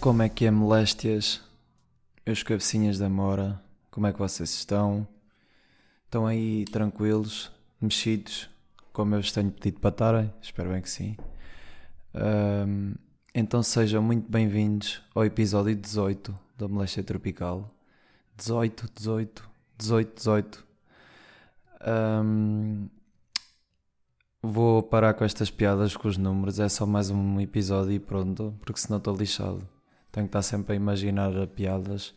Como é que é, moléstias? Meus cabecinhas da mora, como é que vocês estão? Estão aí tranquilos, mexidos, como eu vos tenho pedido para estarem? Espero bem que sim. Ahm, então sejam muito bem-vindos ao episódio 18 da Moléstia Tropical. 18, 18, 18, 18. Ahm, vou parar com estas piadas com os números, é só mais um episódio e pronto, porque senão estou lixado. Tenho que estar sempre a imaginar piadas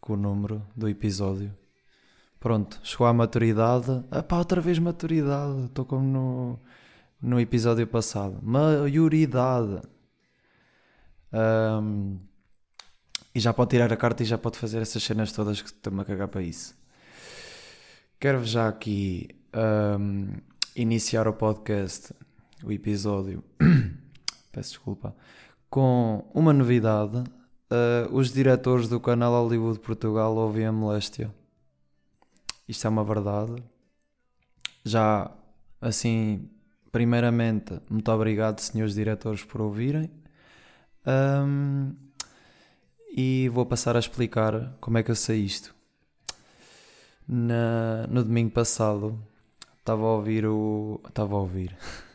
com o número do episódio. Pronto, chegou à maturidade. Ah pá, outra vez maturidade. Estou como no, no episódio passado. Maioridade. Ahm, e já pode tirar a carta e já pode fazer essas cenas todas que estou-me a cagar para isso. Quero já aqui ahm, iniciar o podcast, o episódio. Peço desculpa. Com uma novidade. Ah, os diretores do canal Hollywood Portugal ouvem a moléstia. Isto é uma verdade. Já, assim, primeiramente, muito obrigado, senhores diretores, por ouvirem. Ahm, e vou passar a explicar como é que eu sei isto. Na- no domingo passado, estava a ouvir o. Estava a ouvir.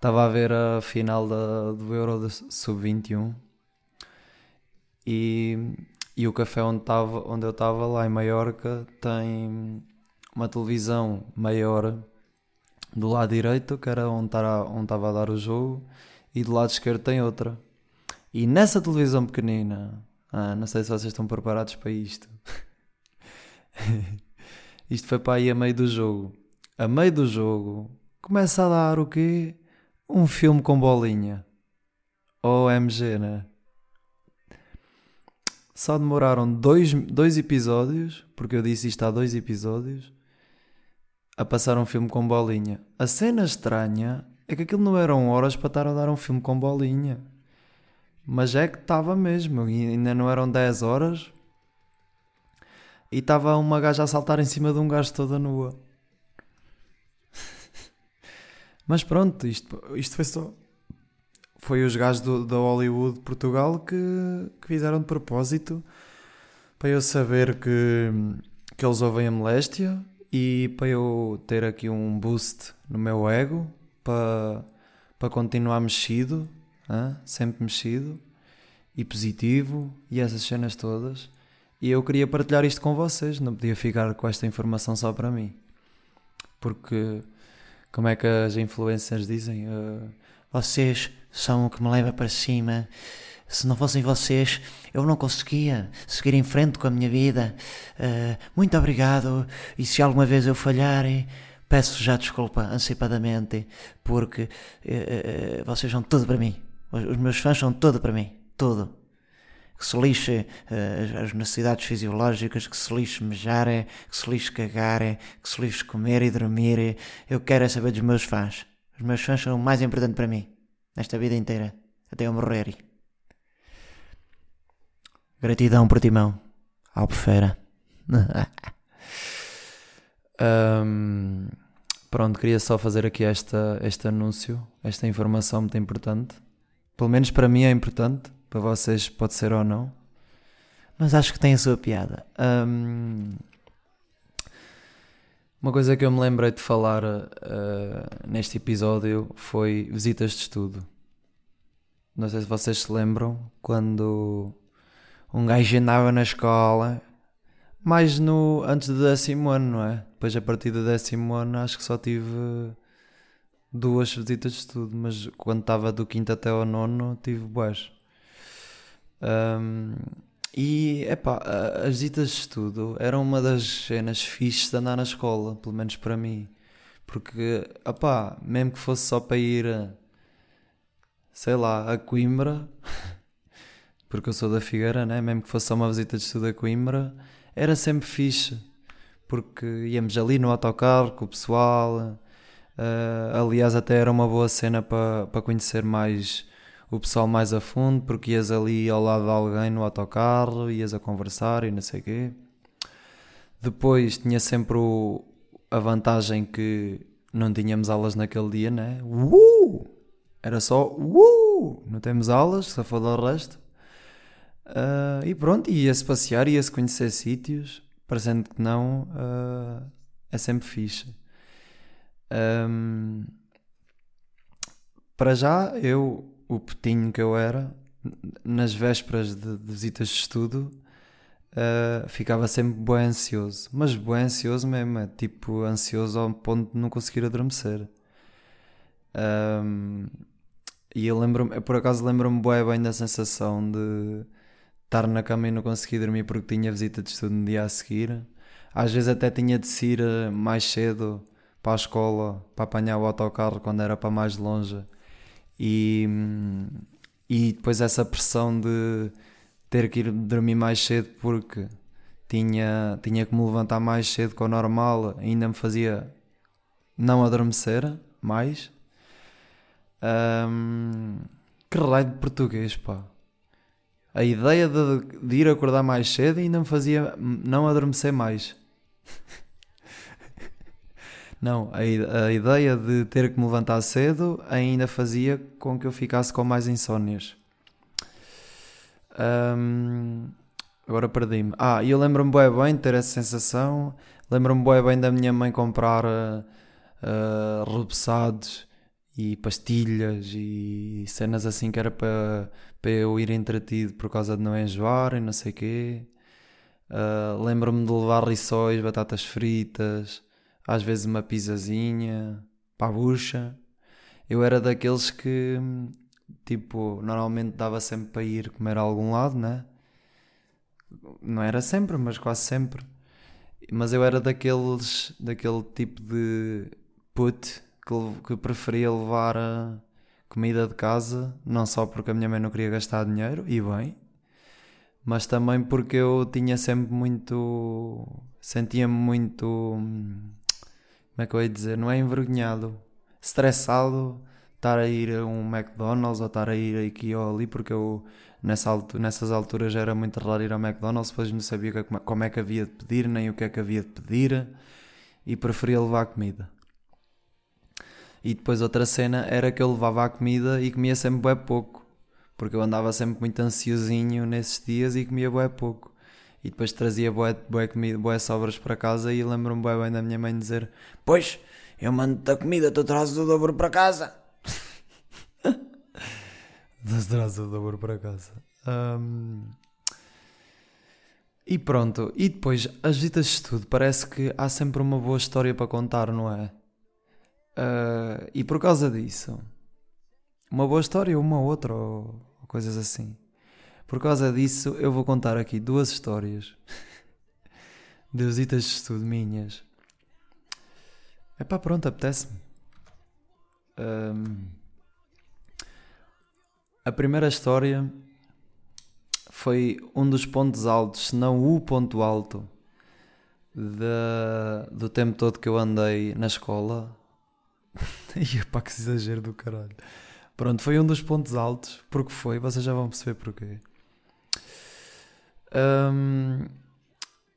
Estava a ver a final da, do Euro de Sub-21 e, e o café onde, tava, onde eu estava, lá em Maiorca, tem uma televisão maior do lado direito, que era onde estava a dar o jogo, e do lado esquerdo tem outra. E nessa televisão pequenina, ah, não sei se vocês estão preparados para isto. isto foi para aí a meio do jogo. A meio do jogo começa a dar o quê? Um filme com bolinha. OMG, né? Só demoraram dois, dois episódios, porque eu disse isto há dois episódios, a passar um filme com bolinha. A cena estranha é que aquilo não eram horas para estar a dar um filme com bolinha. Mas é que estava mesmo, e ainda não eram 10 horas. E estava uma gaja a saltar em cima de um gajo toda nua. Mas pronto, isto, isto foi só. Foi os gajos do, da Hollywood Portugal que, que fizeram de propósito para eu saber que, que eles ouvem a moléstia e para eu ter aqui um boost no meu ego para, para continuar mexido, hã? sempre mexido e positivo e essas cenas todas. E eu queria partilhar isto com vocês, não podia ficar com esta informação só para mim. Porque, como é que as influencers dizem? Uh, Vocês são o que me leva para cima. Se não fossem vocês, eu não conseguia seguir em frente com a minha vida. Eh, muito obrigado. E se alguma vez eu falhar, eh, peço já desculpa antecipadamente, porque eh, vocês são tudo para mim. Os, os meus fãs são tudo para mim. Tudo. Que se lixe eh, as- necessidades fisiológicas, que se lixe mejar, que se lixe cagar, que se lixe comer e dormir. Eu quero é saber dos meus fãs. Os meus fãs são o mais importante para mim, nesta vida inteira, até eu morrer. Gratidão por timão, Albufeira. Ahm, pronto, queria só fazer aqui esta, este anúncio, esta informação muito importante. Pelo menos para mim é importante, para vocês pode ser ou não. Mas acho que tem a sua piada. Ahm, uma coisa que eu me lembrei de falar ah, neste episódio foi visitas de estudo. Não sei se vocês se lembram quando um gajo andava na escola, mais no antes do décimo ano, não é? Depois a partir do décimo ano acho que só tive duas visitas de estudo, mas quando estava do quinto até ao nono tive boas. Ahm, e, epá, as visitas de estudo eram uma das cenas fixes de andar na escola, pelo menos para mim. Porque, epá, mesmo que fosse só para ir, a, sei lá, a Coimbra, porque eu sou da Figueira, né? Mesmo que fosse só uma visita de estudo a Coimbra, era sempre fixe. Porque íamos ali no autocarro com o pessoal. eh, aliás, até era uma boa cena para para conhecer mais o pessoal mais a fundo, porque ias ali ao lado de alguém no autocarro, ias a conversar e não sei o quê. Depois tinha sempre o- a vantagem que não tínhamos aulas naquele dia, né? Uh! Era só uh! Não temos aulas, só for do resto. Uh, e pronto, ia-se passear, ia-se conhecer sítios, parecendo que não, uh, é sempre fixe. Um, para já, eu, o petinho que eu era, nas vésperas de, de visitas de estudo, uh, ficava sempre bem ansioso. Mas bem ansioso mesmo, é tipo ansioso ao ponto de não conseguir adormecer. Um, e eu lembro eu por acaso lembro-me bem, bem da sensação de estar na cama e não conseguir dormir porque tinha visita de estudo no dia a seguir. Às vezes até tinha de sair eh, mais cedo para a escola para apanhar o autocarro quando era para mais longe. E, e depois essa pressão de ter que ir dormir mais cedo porque tinha, tinha que me levantar mais cedo que o normal, ainda me fazia não adormecer mais. Um, que raio de português, pá. A ideia de, de, ir acordar mais cedo ainda me fazia não adormecer mais. não, a, a, ideia de ter que me levantar cedo ainda fazia com que eu ficasse com mais insónias. Um, agora perdi-me. Ah, e eu lembro-me bem bem de ter essa sensação. Lembro-me bem bem da minha mãe comprar uh, uh, e pastilhas e cenas assim que era para, para eu ir entretido por causa de não enjoar e não sei o quê. Uh, Lembro-me de levar rissóis, batatas fritas, às vezes uma pizzazinha bucha. Eu era daqueles que, tipo, normalmente dava sempre para ir comer a algum lado, né? Não era sempre, mas quase sempre. Mas eu era daqueles, daquele tipo de put que, que preferia levar comida de casa, não só porque a minha mãe não queria gastar dinheiro, e bem, mas também porque eu tinha sempre muito. sentia-me muito. Como é que eu ia dizer? Não é envergonhado, estressado estar a ir a um McDonald's ou estar a ir aqui ou ali, porque eu nessa altura, nessas alturas era muito raro ir ao McDonald's, depois não sabia como é que havia de pedir, nem o que é que havia de pedir, e preferia levar comida. E depois outra cena era que eu levava a comida e comia sempre bem pouco. Porque eu andava sempre muito ansiosinho nesses dias e comia bem pouco. E depois trazia bué, bué, comida, bué sobras para casa e lembro-me bem, bem da minha mãe dizer Pois, eu mando-te a comida, tu trazes o dobro para casa. tu trazes o dobro para casa. Um... E pronto, e depois as visitas de estudo, parece que há sempre uma boa história para contar, não é? Uh, e por causa disso, uma boa história, uma outra, ou, ou coisas assim. Por causa disso, eu vou contar aqui duas histórias de visitas de estudo minhas. É pá, pronto, apetece-me. Um, a primeira história foi um dos pontos altos, se não o ponto alto, de, do tempo todo que eu andei na escola Ia pá, que exagero do caralho. Pronto, foi um dos pontos altos. Porque foi, vocês já vão perceber porquê. Um, uh,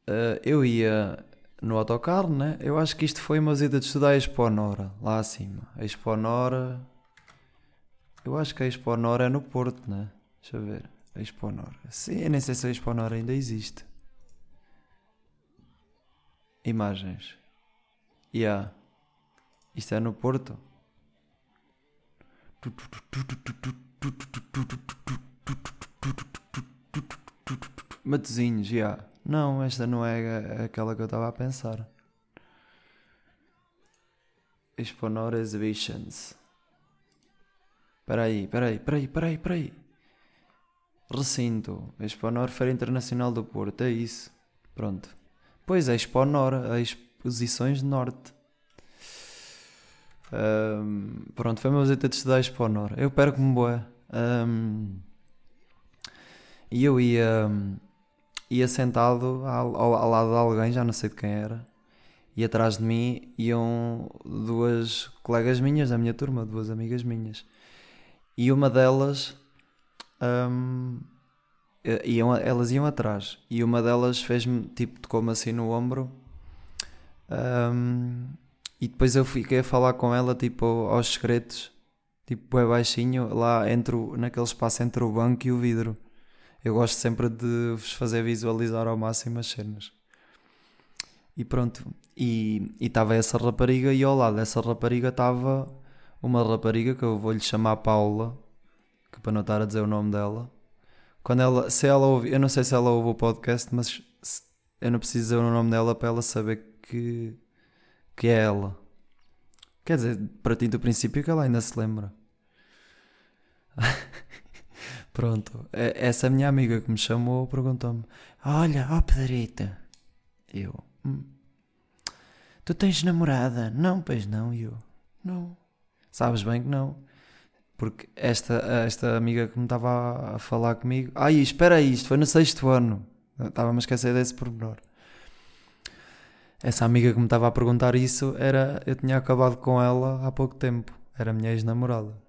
ah, eu ia no autocarro, né? Eu acho que isto foi uma visita de estudar a Expo Nora, lá acima. A Expo Nora. Eu acho que a Expo Nora é no Porto, né? Deixa eu ver. A Expo Nora. Sim, eu nem sei se a Expo Nora ainda existe. Imagens. Yeah. Isto é no Porto. Matozinhos, já. Não, esta não é aquela que eu estava a pensar. Exponor Exhibitions. Espera aí, espera aí, espera aí, espera aí, espera aí. Recinto. Exponor Feira Internacional do Porto, é isso. Pronto. Pois é, Exponor, as Exposições Norte. Um, pronto, foi uma visita de estudar para o Nor. Eu perco-me boa. Um, e eu ia, ia sentado ao, ao, lado de alguém, já não sei de quem era, e atrás de mim iam duas colegas minhas da minha turma, duas amigas minhas. E uma delas. Um, iam, elas iam atrás. E uma delas fez-me, tipo, tocou-me assim no ombro. Um, e depois eu fiquei a falar com ela, tipo, aos secretos, tipo, é baixinho, lá entre o, naquele espaço entre o banco e o vidro. Eu gosto sempre de vos fazer visualizar ao máximo as cenas. E pronto. E estava essa rapariga e ao lado dessa rapariga estava uma rapariga que eu vou-lhe chamar Paula, que para não estar a dizer o nome dela. Quando ela, se ela ouve, eu não sei se ela ouve o podcast, mas eu não preciso dizer o nome dela para ela saber que, que é ela. Quer dizer, para ti do princípio que ela ainda se lembra. Pronto, essa minha amiga que me chamou perguntou-me: Olha, ó oh Pedrito. Eu, hum. Tu tens namorada? Não, pois não, eu. Não. Sabes bem que não. Porque esta, esta amiga que me estava a falar comigo. Ai, espera aí, isto foi no sexto ano. Estava-me a esquecer desse pormenor. Essa amiga que me estava a perguntar isso era. Eu tinha acabado com ela há pouco tempo. Era minha ex-namorada.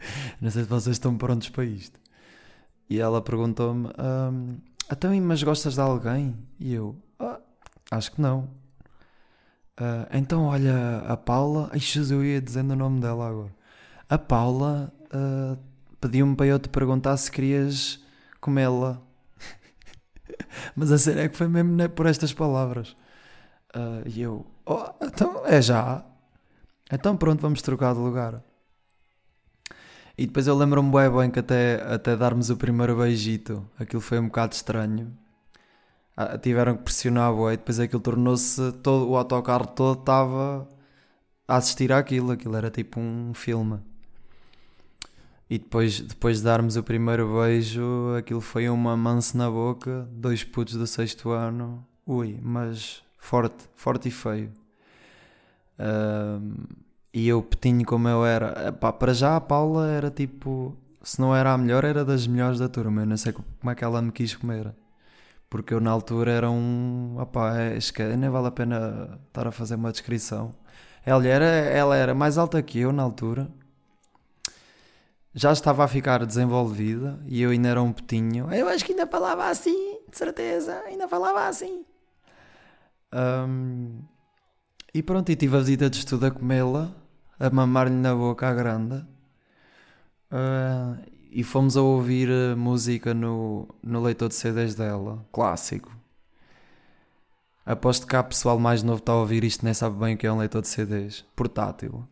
Não sei se vocês estão prontos para isto. E ela perguntou-me: um, Então, mas gostas de alguém? E eu: ah, Acho que não. Uh, então, olha, a Paula. Ixi, eu ia dizendo o nome dela agora. A Paula uh, pediu-me para eu te perguntar se querias comê-la. Mas a sério é que foi mesmo por estas palavras. Uh, e eu, oh, então é já. Então pronto, vamos trocar de lugar. E depois eu lembro-me bem, bem que até, até darmos o primeiro beijito, aquilo foi um bocado estranho. Ah, tiveram que pressionar e depois aquilo tornou-se todo o autocarro todo estava a assistir àquilo, aquilo era tipo um filme. E depois, depois de darmos o primeiro beijo, aquilo foi uma manso na boca, dois putos do sexto ano, ui, mas forte, forte e feio. Um, e eu, petinho como eu era, epá, para já a Paula era tipo, se não era a melhor, era das melhores da turma. Eu não sei como é que ela me quis comer. Porque eu na altura era um. Opá, é, esquece, nem vale a pena estar a fazer uma descrição. Ela era, ela era mais alta que eu na altura. Já estava a ficar desenvolvida e eu ainda era um petinho. Eu acho que ainda falava assim, de certeza, ainda falava assim. Um, e pronto, e tive a visita de estudo a comê-la, a mamar-lhe na boca à grande. Uh, e fomos a ouvir eh, música no, no leitor de CDs dela, clássico. Aposto que há pessoal mais novo está a ouvir isto nem sabe bem o que é um leitor de CDs. Portátil.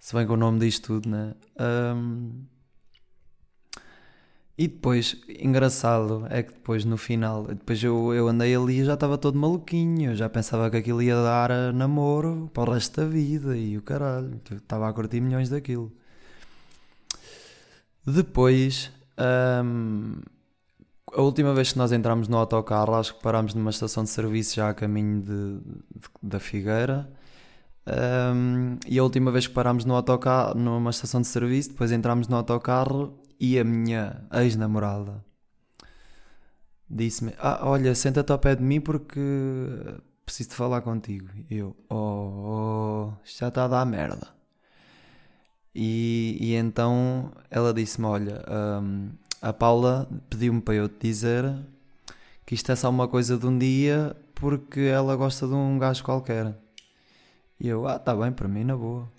Se bem que o nome diz tudo, né? Um... E depois, engraçado, é que depois no final, depois eu, eu andei ali e já estava todo maluquinho. Eu já pensava que aquilo ia dar a namoro para o resto da vida e o caralho. Estava a curtir milhões daquilo. Depois, um, a última vez que nós entramos no autocarro, acho que parámos numa estação de serviço já a caminho de, de da Figueira. Um, e a última vez que parámos no autocarro, numa estação de serviço, depois entramos no autocarro e a minha ex-namorada disse-me: ah, Olha, senta-te ao pé de mim porque preciso de falar contigo. Eu: Oh, oh já está a dar merda. E, e então ela disse-me: Olha, um, a Paula pediu-me para eu te dizer que isto é só uma coisa de um dia porque ela gosta de um gajo qualquer. E eu: Ah, tá bem, para mim, na boa.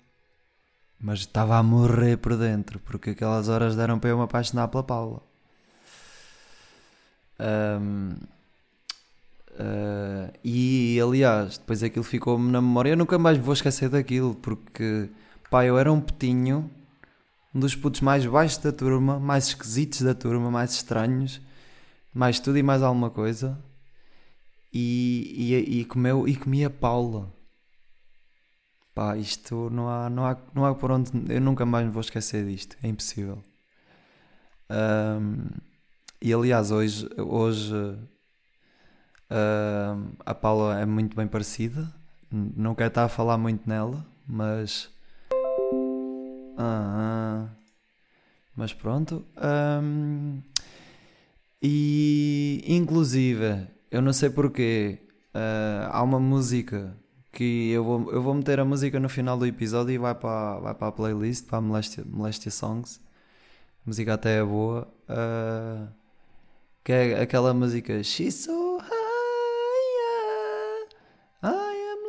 Mas estava a morrer por dentro porque aquelas horas deram para eu me apaixonar pela Paula. Um, uh, ah, e aliás, depois aquilo ficou-me na memória. Eu nunca mais vou esquecer daquilo porque Pá, eu era um putinho, um dos putos mais baixos da turma, mais esquisitos da turma, mais estranhos, mais tudo e mais alguma coisa. E, e, e comeu e comia Paula. Pá, isto não há, não há, não há por onde. Eu nunca mais me vou esquecer disto, é impossível. Um, e aliás, hoje, hoje a Paula é muito bem parecida. Não quero estar a falar muito nela, mas ah, mas pronto. Um, e inclusive, eu não sei porquê, uh, há uma música que eu vou, eu vou meter a música no final do episódio e vai para, vai para a playlist, para a Molestia, Molestia Songs. A música até é boa. Uh, que é aquela música She's so high, I am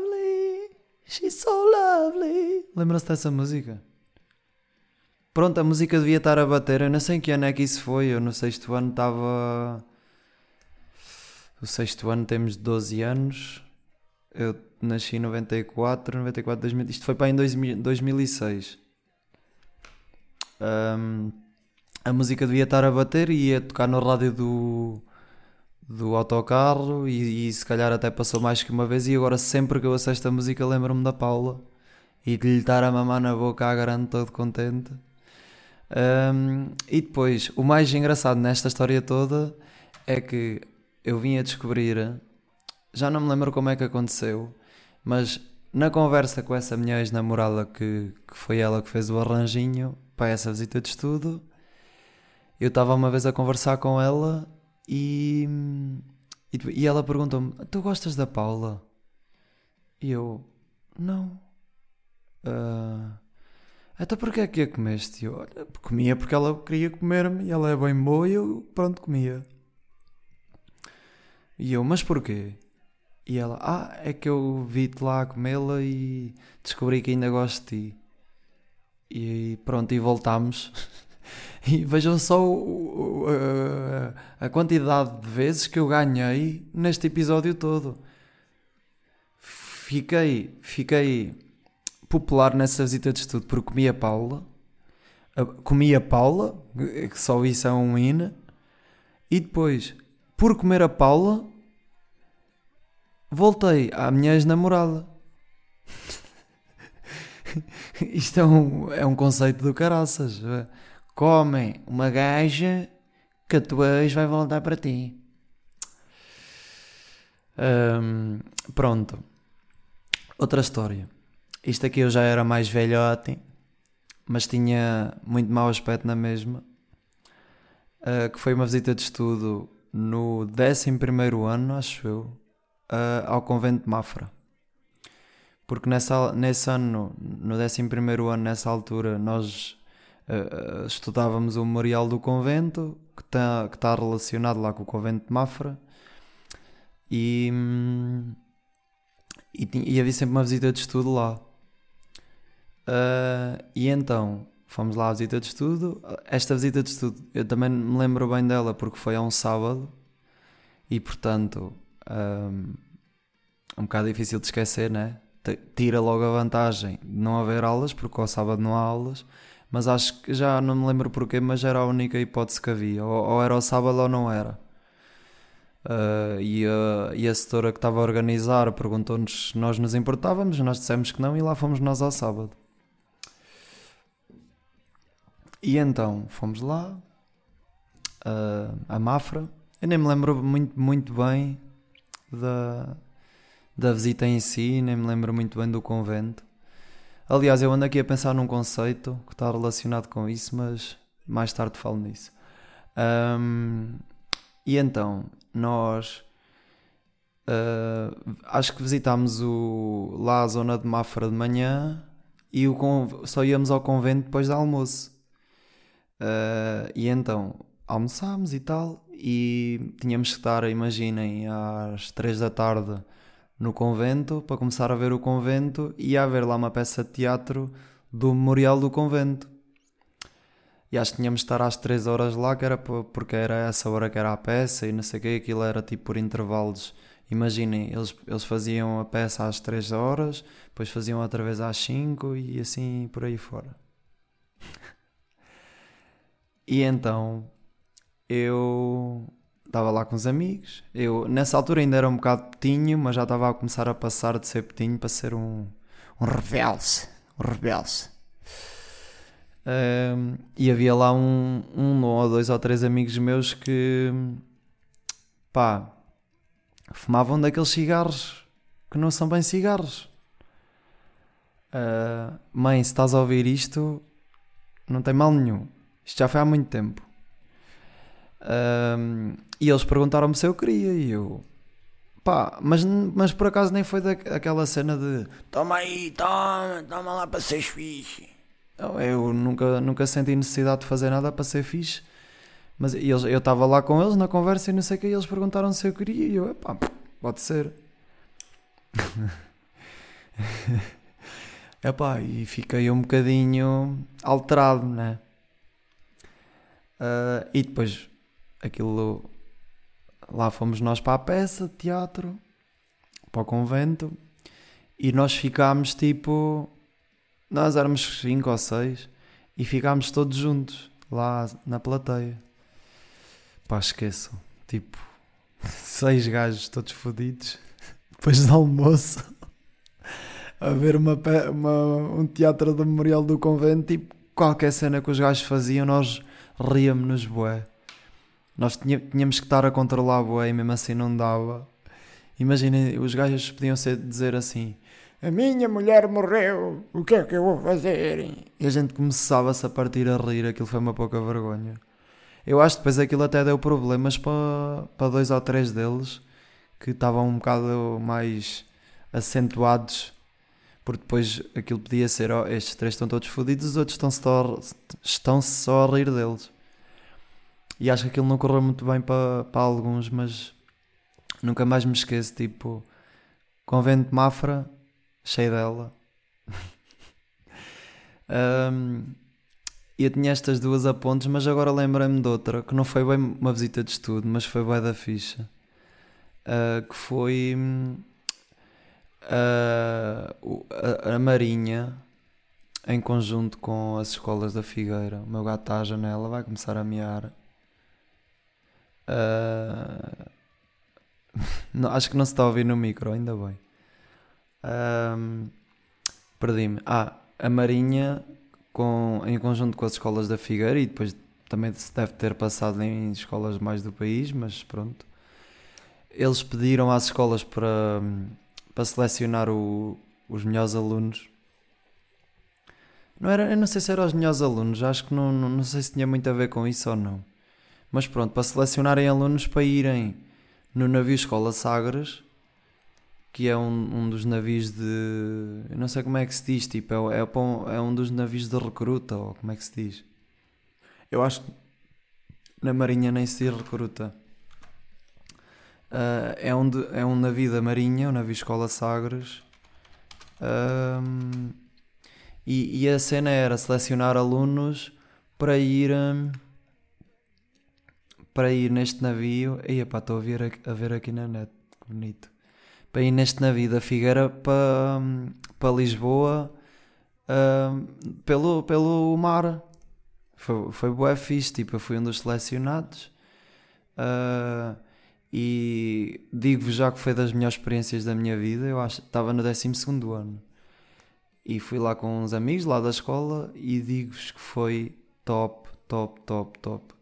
lovely, she's so lovely. Lembra-se dessa música? pronto, a música devia estar a bater. Eu não sei em que ano é que isso foi. Eu no sexto ano estava. O sexto ano temos 12 anos. Eu nasci em 94, 94, 2000. Isto foi para em 2000, 2006. Um, a música devia estar a bater e ia tocar no rádio do, do autocarro e, e, se calhar até passou mais que uma vez e agora sempre que eu ouço esta música lembro-me da Paula e de lhe estar a mamar na boca à grande todo contente um, e depois o mais engraçado nesta história toda é que eu vim a descobrir já não me lembro como é que aconteceu mas na conversa com essa minha ex-namorada que, que foi ela que fez o arranjinho para essa visita de estudo eu estava uma vez a conversar com ela e, e, e ela perguntou-me: Tu gostas da Paula? E eu: Não. Uh, então porquê é que a comeste? Eu: Olha, comia porque ela queria comer-me e ela é bem boa e eu, pronto, comia. E eu: Mas porquê? E ela: Ah, é que eu vi-te lá a comê-la e descobri que ainda gosto de ti. E pronto, e voltámos. E vejam só o, o, a, a quantidade de vezes que eu ganhei neste episódio todo. Fiquei, fiquei popular nessa visita de estudo porque comia Paula. Comia Paula, que só isso é um hino. E depois, por comer a Paula, voltei à minha ex-namorada. Isto é um, é um conceito do caraças comem uma gaja que a tua ex vai voltar para ti. Um, pronto. Outra história. Isto aqui eu já era mais velhote, mas tinha muito mau aspecto na mesma. Uh, que foi uma visita de estudo no 11 ano, acho eu, uh, ao convento de Mafra. Porque nessa, nesse ano, no 11 ano, nessa altura, nós uh, estudávamos o memorial do convento, que está que tá relacionado lá com o convento de Mafra, e, e, e havia sempre uma visita de estudo lá. Uh, e então fomos lá à visita de estudo. Esta visita de estudo eu também me lembro bem dela porque foi a um sábado e portanto um, um bocado difícil de esquecer, né? Tira logo a vantagem de não haver aulas, porque ao sábado não há aulas, mas acho que já não me lembro porquê, mas era a única hipótese que havia. Ou, ou era o sábado ou não era. Uh, e, a, e a setora que estava a organizar perguntou-nos se nós nos importávamos, nós dissemos que não e lá fomos nós ao sábado. E então fomos lá, uh, a Mafra. Eu nem me lembro muito, muito bem da, da visita em si, nem me lembro muito bem do convento. Aliás, eu ando aqui a pensar num conceito que está relacionado com isso, mas mais tarde falo nisso. Um, e então, nós uh, acho que visitámos o, lá a zona de Mafra de manhã e o, só íamos ao convento depois do almoço. Uh, e então almoçámos e tal, e tínhamos que estar, imaginem, às 3 da tarde no convento para começar a ver o convento e ia haver lá uma peça de teatro do Memorial do Convento. E acho que tínhamos de estar às 3 horas lá, que era porque era essa hora que era a peça e não sei o que, aquilo era tipo por intervalos. Imaginem, eles, eles faziam a peça às 3 horas, depois faziam outra vez às 5 e assim por aí fora. e então eu estava lá com os amigos. Eu, nessa altura, ainda era um bocado petinho, mas já estava a começar a passar de ser petinho para ser um, um rebelde. Um rebelde. Um, e havia lá um, um ou dois ou três amigos meus que, pá, fumavam daqueles cigarros que não são bem cigarros. Uh, mãe, se estás a ouvir isto, não tem mal nenhum. Isto já foi há muito tempo. Um, e eles perguntaram-me se eu queria e eu. Pá, mas, mas por acaso nem foi daquela cena de toma aí, toma, toma lá para ser fixe. Eu nunca, nunca senti necessidade de fazer nada para ser fixe. Mas eles, eu estava lá com eles na conversa e não sei o que, e eles perguntaram se eu queria e eu, pá, pode ser. Epá, e fiquei um bocadinho alterado, né? Uh, e depois aquilo lá fomos nós para a peça de teatro, para o convento, e nós ficámos tipo. Nós éramos cinco ou seis e ficámos todos juntos lá na plateia. Pá, esqueço. Tipo, seis gajos todos fodidos depois do almoço a ver uma, uma, um teatro do Memorial do Convento. Tipo, qualquer cena que os gajos faziam, nós ríamos-nos, bué. Nós tínhamos que estar a controlar, bué, e mesmo assim não dava. Imaginem, os gajos podiam ser, dizer assim: A minha mulher morreu, o que é que eu vou fazer? E a gente começava-se a partir a rir, aquilo foi uma pouca vergonha. Eu acho que depois aquilo até deu problemas para, para dois ou três deles que estavam um bocado mais acentuados, porque depois aquilo podia ser: oh, estes três estão todos fodidos, os outros estão só, estão só a rir deles. E acho que aquilo não correu muito bem para, para alguns, mas nunca mais me esqueço. Tipo, convento de Mafra, cheio dela. um, eu tinha estas duas apontes, mas agora lembrei-me de outra que não foi bem uma visita de estudo, mas foi bem da ficha. Uh, que foi uh, a, a, Marinha em conjunto com as escolas da Figueira. O meu gato está à janela, vai começar a mear. Uh, não, acho que não se está a ouvir no micro, ainda bem. Perdi-me. Ah, a Marinha com, em conjunto com as escolas da Figueira e depois também se deve ter passado em escolas mais do país, mas pronto. Eles pediram às escolas para, para selecionar o, os melhores alunos. Não era, eu não sei se eram os melhores alunos, acho que não, não, não sei se tinha muito a ver com isso ou não. Mas pronto, para selecionarem alunos para irem no navio Escola Sagres que é um, um dos navios de. Eu não sei como é que se diz, tipo, é, é, é um dos navios de recruta, ou como é que se diz? Eu acho que na Marinha nem se diz recruta. Uh, é, um de, é um navio da Marinha, um navio Escola Sagres. Um, e, e, a cena era selecionar alunos para ir. Um, para ir neste navio. E pá, estou a ver, a ver aqui na net, bonito para ir neste navio da Figueira para, para Lisboa uh, pelo, pelo mar. Foi, foi bué fixe, tipo, eu fui um dos selecionados. Uh, e digo-vos já que foi das melhores experiências da minha vida. Eu acho estava no 12 ano e fui lá com uns amigos lá da escola e digo-vos que foi top, top, top, top.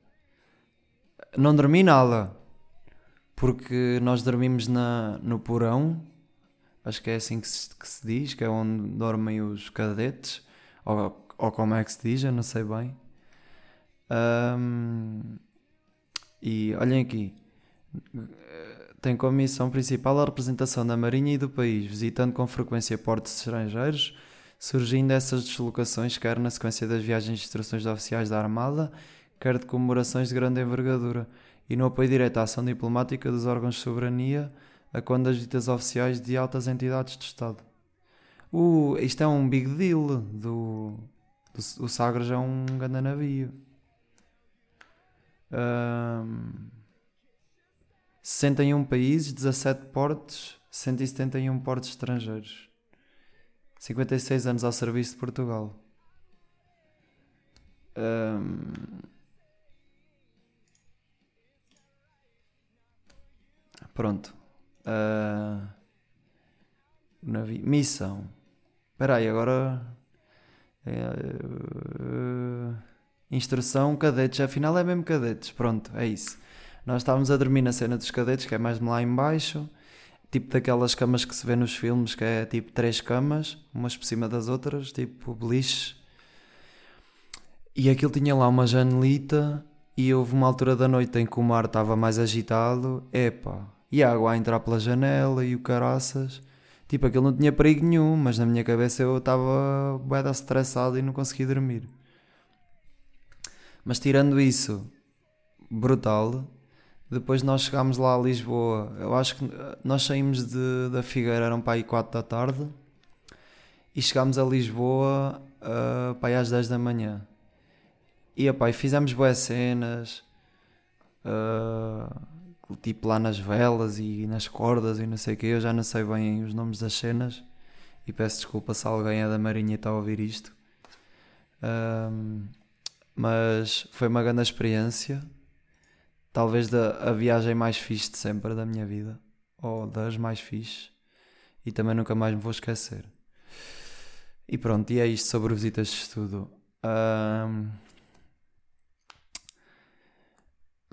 Não dormi nada, porque nós dormimos na, no porão, acho que é assim que se, que se diz, que é onde dormem os cadetes, ou, ou como é que se diz, eu não sei bem. Um, e olhem aqui, tem como missão principal a representação da Marinha e do país, visitando com frequência portos estrangeiros, surgindo essas deslocações quer na sequência das viagens de instruções de oficiais da Armada, quer de comemorações de grande envergadura e no apoio direto à ação diplomática dos órgãos de soberania a quando as visitas oficiais de altas entidades de Estado. Uh, isto é um big deal do, do o Sagres é um grande navio. Um, 61 países, 17 portos, 171 portos estrangeiros. 56 anos ao serviço de Portugal. Um, Pronto. Uh, navio. Missão. Espera aí, agora. Uh, instrução, cadetes. Afinal é mesmo cadetes. Pronto, é isso. Nós estávamos a dormir na cena dos cadetes, que é mais lá embaixo. Tipo daquelas camas que se vê nos filmes, que é tipo três camas, umas por cima das outras, tipo beliche. E aquilo tinha lá uma janelita e houve uma altura da noite em que o mar estava mais agitado. Epá, e a água a entrar pela janela e o caraças. Tipo, aquilo não tinha perigo nenhum, mas na minha cabeça eu estava bem estressado e não conseguia dormir. Mas tirando isso, brutal. Depois nós chegámos lá a Lisboa. Eu acho que nós saímos de, da Figueira, eram para aí 4 da tarde. E chegámos a Lisboa uh, para aí às 10 da manhã. E epá, e fizemos boas cenas, uh, tipo lá nas velas e nas cordas e não sei o que. Eu já não sei bem os nomes das cenas e peço desculpa se alguém é da Marinha e está a ouvir isto. Um, mas foi uma grande experiência. Talvez da, a viagem mais fixe de sempre da minha vida. Ou das mais fixes. E também nunca mais me vou esquecer. E pronto, e é isto sobre visitas de estudo. Um,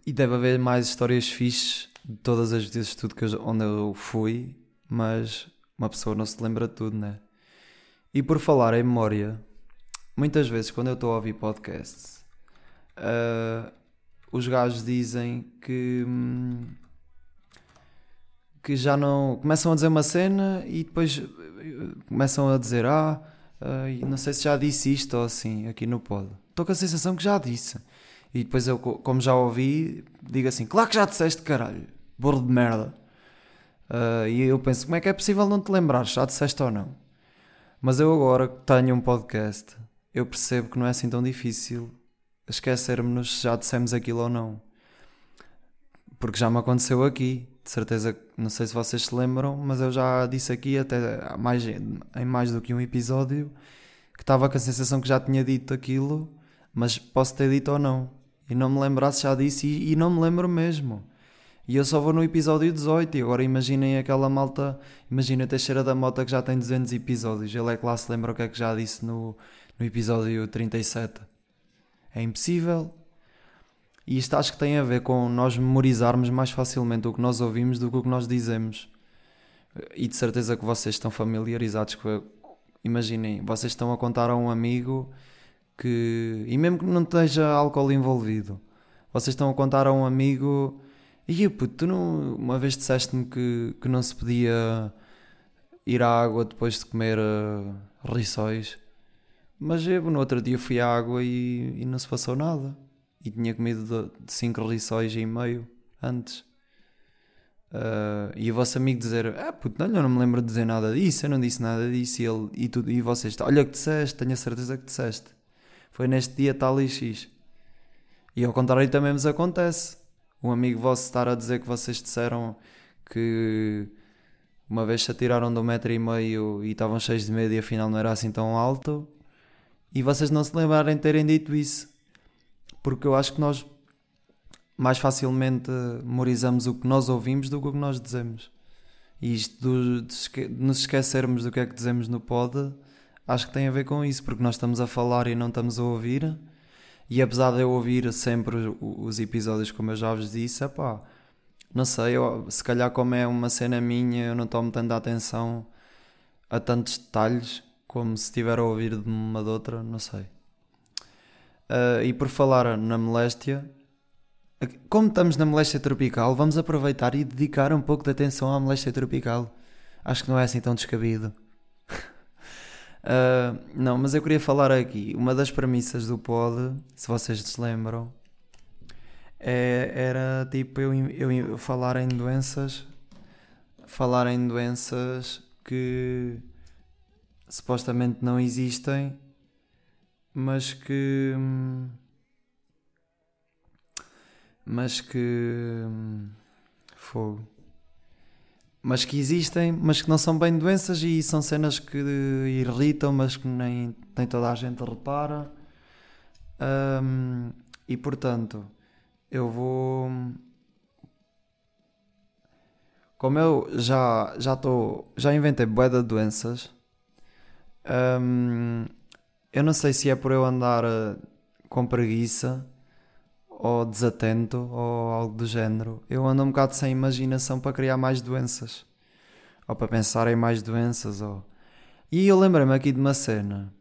e deve haver mais histórias fixes de todas as de estudo que eu, onde eu fui, mas uma pessoa não se lembra de tudo, né? E por falar em memória, muitas vezes quando eu estou a ouvir podcasts, uh, os gajos dizem que. Hum, que já não. começam a dizer uma cena e depois eh, começam a dizer: Ah, uh, não sei se já disse isto ou assim, aqui no pod. Estou com a sensação que já disse. E depois eu, como já ouvi, digo assim: Claro que já disseste, caralho, borro de merda. Uh, e eu penso: Como é que é possível não te lembrar? Já disseste ou não? Mas eu agora que tenho um podcast, eu percebo que não é assim tão difícil esquecermos se já dissemos aquilo ou não. Porque já me aconteceu aqui. De certeza, não sei se vocês se lembram, mas eu já disse aqui até mais, em mais do que um episódio que estava com a sensação que já tinha dito aquilo, mas posso ter dito ou não. E não me lembrasse se já disse e, e não me lembro mesmo. E eu só vou no episódio 18 e agora imaginem aquela malta, imagina a Teixeira da Mota que já tem 200 episódios, ele é que lá se lembra o que é que já disse no, no episódio 37. É impossível. E isto acho que tem a ver com nós memorizarmos mais facilmente o que nós ouvimos do que o que nós dizemos. E de certeza que vocês estão familiarizados com. Imaginem, vocês estão a contar a um amigo que. E mesmo que não esteja álcool envolvido, vocês estão a contar a um amigo. E puto, tu não, uma vez disseste-me que, que não se podia ir à água depois de comer uh, rissóis. Mas eu no outro dia fui à água e, e não se passou nada. E tinha comido 5 rissóis e meio antes. Uh, e o vosso amigo dizer: Ah, puto, não, eu não me lembro de dizer nada disso, eu não disse nada disso. E, ele, e, tu, e vocês: Olha que disseste, tenho a certeza que disseste. Foi neste dia tal e X. E ao contrário também vos acontece. Um amigo vosso estar a dizer que vocês disseram que uma vez se atiraram de um metro e meio e estavam cheios de medo e afinal não era assim tão alto e vocês não se lembrarem de terem dito isso. Porque eu acho que nós mais facilmente memorizamos o que nós ouvimos do que o que nós dizemos. E isto de, de nos esquecermos do que é que dizemos no pod, acho que tem a ver com isso, porque nós estamos a falar e não estamos a ouvir. E apesar de eu ouvir sempre os episódios, como eu já vos disse, pá, não sei, eu, se calhar como é uma cena minha, eu não tomo tanta atenção a tantos detalhes como se estiver a ouvir de uma de outra, não sei. Uh, e por falar na moléstia, como estamos na moléstia tropical, vamos aproveitar e dedicar um pouco de atenção à moléstia tropical. Acho que não é assim tão descabido. Uh, não, mas eu queria falar aqui. Uma das premissas do pod, se vocês se lembram, é, era tipo eu, eu falar em doenças, falar em doenças que supostamente não existem, mas que. Mas que. Fogo. Mas que existem, mas que não são bem doenças e são cenas que irritam, mas que nem, nem toda a gente repara. Um, e portanto, eu vou. Como eu já já estou já inventei bué de doenças, um, eu não sei se é por eu andar uh, com preguiça ou desatento ou algo do género. Eu ando um bocado sem imaginação para criar mais doenças ou para pensar em mais doenças. Ou... E eu lembrei-me aqui de uma cena.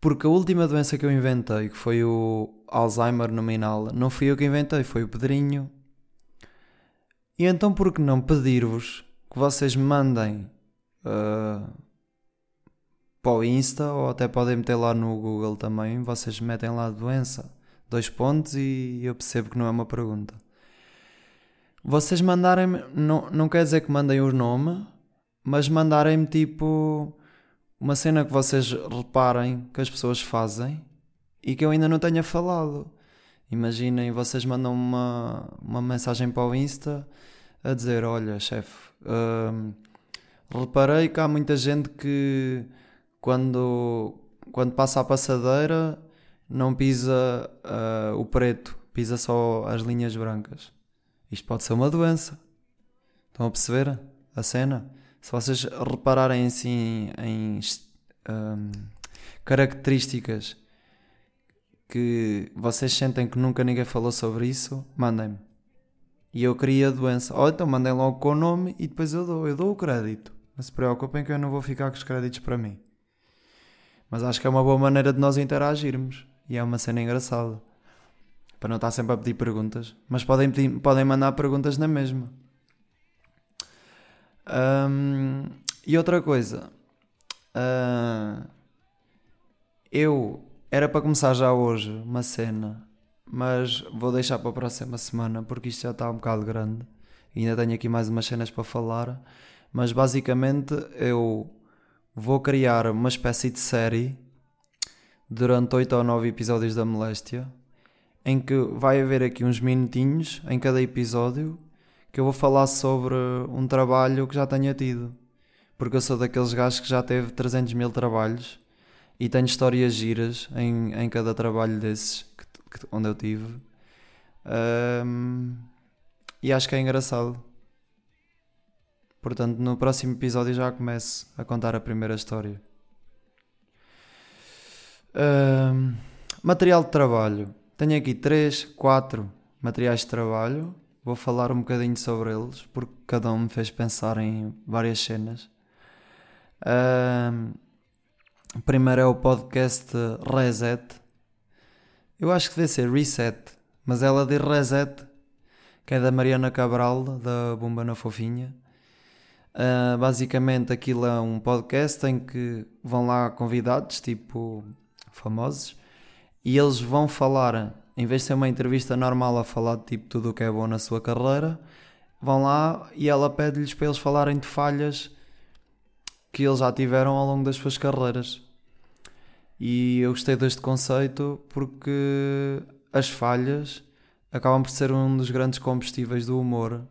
Porque a última doença que eu inventei, que foi o Alzheimer nominal, não fui eu que inventei, foi o Pedrinho. E então, por que não pedir-vos que vocês mandem uh, para o Insta ou até podem meter lá no Google também. Vocês metem lá doença, dois pontos e eu percebo que não é uma pergunta. Vocês mandarem-me, não, não quer dizer que mandem o nome, mas mandarem-me tipo uma cena que vocês reparem que as pessoas fazem e que eu ainda não tenha falado. Imaginem, vocês mandam uma, uma mensagem para o Insta a dizer: Olha, chefe, hum, reparei que há muita gente que quando, quando passa a passadeira não pisa uh, o preto, pisa só as linhas brancas. Isto pode ser uma doença. Estão a perceber a cena? Se vocês repararem assim em um, características que vocês sentem que nunca ninguém falou sobre isso, mandem-me. E eu queria a doença. Ou então mandem logo com o nome e depois eu dou. Eu dou o crédito. Não se preocupem que eu não vou ficar com os créditos para mim. Mas acho que é uma boa maneira de nós interagirmos. E é uma cena engraçada. Para não estar sempre a pedir perguntas. Mas podem, pedir, podem mandar perguntas na mesma. Um, e outra coisa. Uh, eu era para começar já hoje uma cena. Mas vou deixar para a próxima semana porque isto já está um bocado grande. Ainda tenho aqui mais umas cenas para falar. Mas basicamente eu vou criar uma espécie de série durante 8 ou 9 episódios da Moléstia, em que vai haver aqui uns minutinhos em cada episódio que eu vou falar sobre um trabalho que já tenha tido. Porque eu sou daqueles gajos que já teve 300 mil trabalhos e tenho histórias giras em, em cada trabalho desses que, que, onde eu tive. Um, e acho que é engraçado. Portanto, no próximo episódio já começo a contar a primeira história. Material de trabalho. Tenho aqui 3, 4 materiais de trabalho. Vou falar um bocadinho sobre eles, porque cada um me fez pensar em várias cenas. Uh, primeiro é o podcast Reset. Eu acho que deve ser Reset, mas ela diz Reset, que é da Mariana Cabral, da Bomba na Fofinha. Uh, basicamente aquilo é um podcast em que vão lá convidados, tipo famosos, e eles vão falar, em vez de ser uma entrevista normal a falar de tipo tudo o que é bom na sua carreira, vão lá e ela pede-lhes para eles falarem de falhas que eles já tiveram ao longo das suas carreiras. E eu gostei deste conceito porque as falhas acabam por ser um dos grandes combustíveis do humor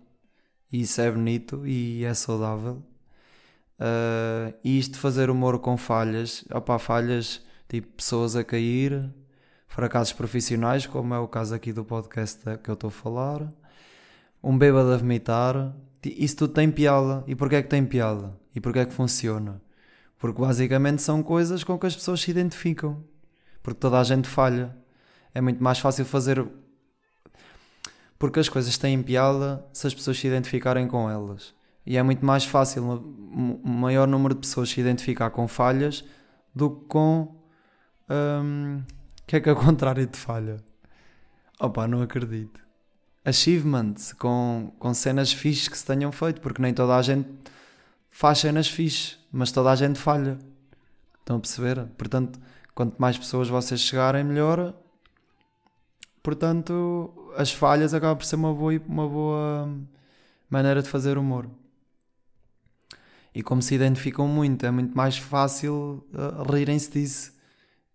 e isso é bonito e é saudável. Uh, e isto de fazer humor com falhas, opá, falhas tipo pessoas a cair, fracassos profissionais, como é o caso aqui do podcast que eu estou a falar, um bêbado a vomitar, isso tudo tem piada. E porquê é que tem piada? E porquê é que funciona? Porque basicamente são coisas com que as pessoas se identificam. Porque toda a gente falha. É muito mais fácil fazer porque as coisas têm piada se as pessoas se identificarem com elas. E é muito mais fácil um maior número de pessoas se identificar com falhas do que com. Um, que é que é o contrário de falha? Opa, não acredito. Achievements com, com cenas fixes que se tenham feito, porque nem toda a gente faz cenas fixes, mas toda a gente falha. Estão a perceber? Portanto, quanto mais pessoas vocês chegarem, melhor. Portanto, as falhas acabam por ser uma boa, uma boa maneira de fazer humor. E como se identificam muito, é muito mais fácil uh, rirem-se disso.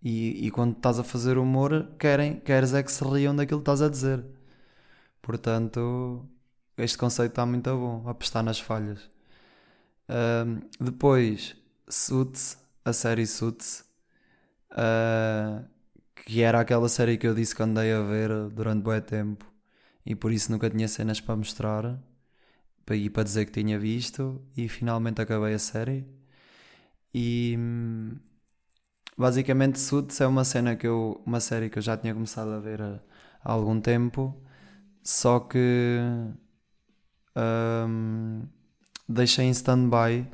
E, e quando estás a fazer humor, querem, queres é que se riam daquilo que estás a dizer. Portanto, este conceito está muito bom, apostar nas falhas. Depois, Suits, a série Suits. Uh, que era aquela série que eu disse que andei a ver durante bom tempo e por isso nunca tinha cenas para mostrar e para dizer que tinha visto e finalmente acabei a série e basicamente Suits é uma cena que eu uma série que eu já tinha começado a ver há, há algum tempo só que um, deixei em stand-by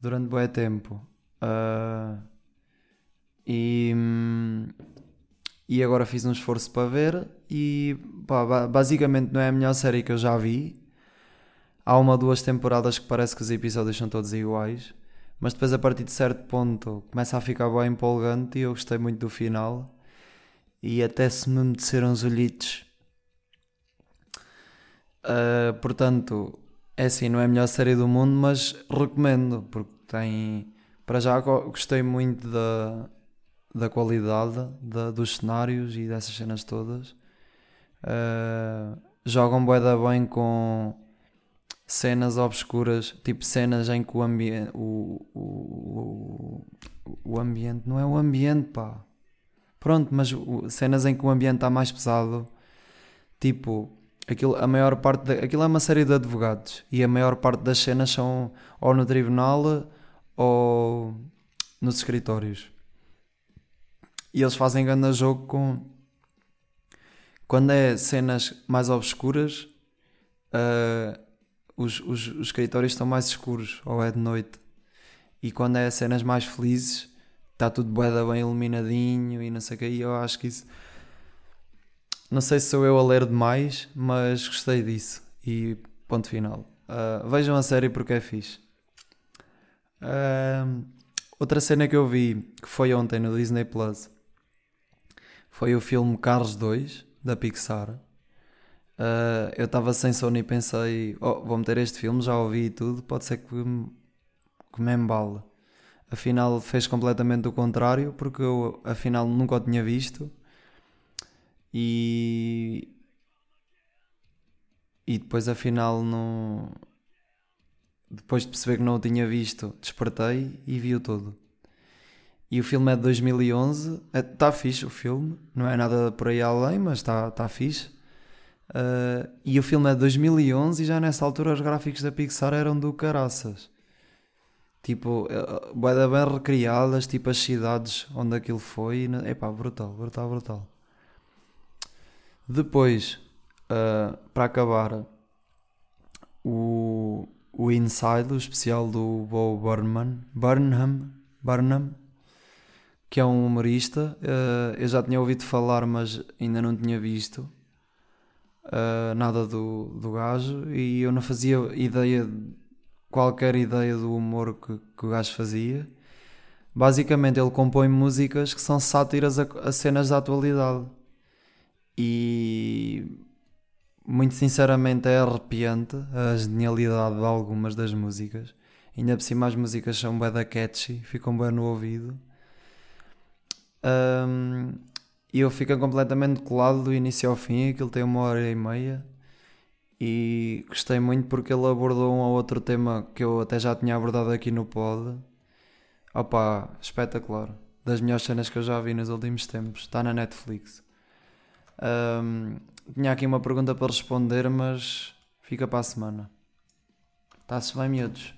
durante bom tempo uh, e, e agora fiz um esforço para ver e pá, basicamente não é a melhor série que eu já vi. Há uma ou duas temporadas que parece que os episódios são todos iguais, mas depois a partir de certo ponto começa a ficar bem empolgante e eu gostei muito do final. E até se me meteceram os olhitos. Uh, portanto, é assim, não é a melhor série do mundo, mas recomendo, porque tem. Para já gostei muito da, da qualidade da, dos cenários e dessas cenas todas. Uh, jogam bué da bem com cenas obscuras, tipo cenas em que o ambiente. O, o, o, ambiente. Não é o ambiente, pá. Pronto, mas cenas em que o ambiente está mais pesado. Tipo, aquilo, a maior parte. De, aquilo é uma série de advogados e a maior parte das cenas são ou no tribunal ou nos escritórios. E eles fazem grande jogo com. Quando é cenas mais obscuras, uh, os, os, os escritórios estão mais escuros, ou é de noite. E quando é cenas mais felizes, está tudo bem iluminadinho e não sei o que. E eu acho que isso. Não sei se sou eu a ler demais, mas gostei disso. E ponto final. Uh, vejam a série porque é fixe. Uh, outra cena que eu vi, que foi ontem no Disney Plus, foi o filme Cars 2, da Pixar. Uh, eu estava sem sono e pensei, oh, vou meter este filme, já ouvi tudo, pode ser que me, que me embale. Afinal fez completamente o contrário, porque eu afinal nunca o tinha visto. E, e depois afinal não depois de perceber que não o tinha visto, despertei e vi-o todo. E o filme é de 2011, está é, fixe o filme, não é nada por aí além, mas está tá fixe. Uh, e o filme é de 2011 e já nessa altura os gráficos da Pixar eram do caraças. Tipo, uh, bem recriadas, tipo as cidades onde aquilo foi. Epá, brutal, brutal, brutal. Depois, uh, para acabar, o, o Inside, o especial do Bo Burnham, Burnham, Burnham que é um humorista. Uh, eu já tinha ouvido falar, mas ainda não tinha visto uh, nada do, do gajo e eu não fazia ideia, qualquer ideia do humor que, que o gajo fazia. Basicamente, ele compõe músicas que são sátiras a, a cenas da atualidade. E muito sinceramente é arrepiante a genialidade de algumas das músicas. Ainda por cima as músicas são bem da catchy, ficam bem no ouvido. Um, e eu fico completamente colado do início ao fim, aquilo tem uma hora e meia. E gostei muito porque ele abordou um ou outro tema que eu até já tinha abordado aqui no pod. Opa, espetacular. Das melhores cenas que eu já vi nos últimos tempos. Está na Netflix. Um, tinha aqui uma pergunta para responder, mas fica para a semana. Está-se bem, miúdos.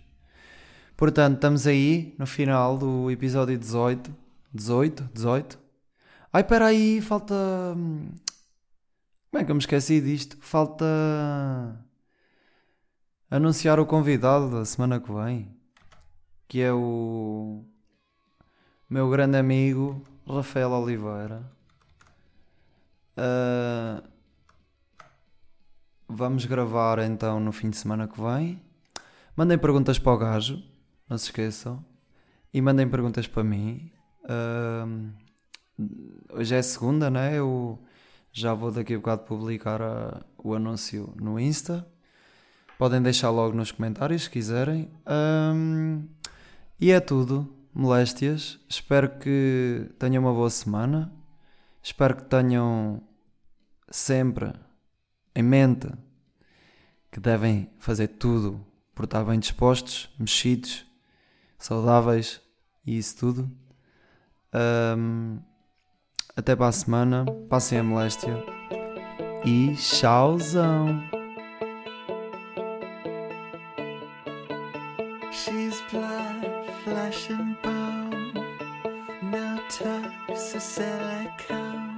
Portanto, estamos aí no final do episódio 18 18, 18. Ai, espera aí, falta. Hum, como é que eu me esqueci disto? Falta. Anunciar o convidado da semana que vem. Que é o. Meu grande amigo Rafael Oliveira. Uh, vamos gravar então no fim de semana que vem. Mandem perguntas para o gajo, não se esqueçam. E mandem perguntas para mim. Uh, hoje é segunda, né? Eu já vou daqui a bocado publicar a, o anúncio no Insta. Podem deixar logo nos comentários se quiserem. Um, e é tudo. Moléstias. Espero que tenham uma boa semana. Espero que tenham sempre em mente que devem fazer tudo por estar bem dispostos, mexidos, saudáveis e isso tudo. Um, até para a semana. Passem a moléstia. E tchauzão. She's blood, flesh and bone. No silicone.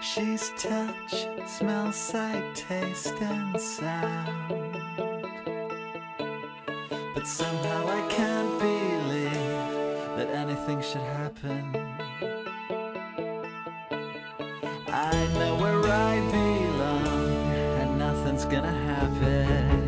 She's touch, smell, sight, taste, and sound. But somehow I can't believe that anything should happen. I know where I belong, and nothing's gonna happen.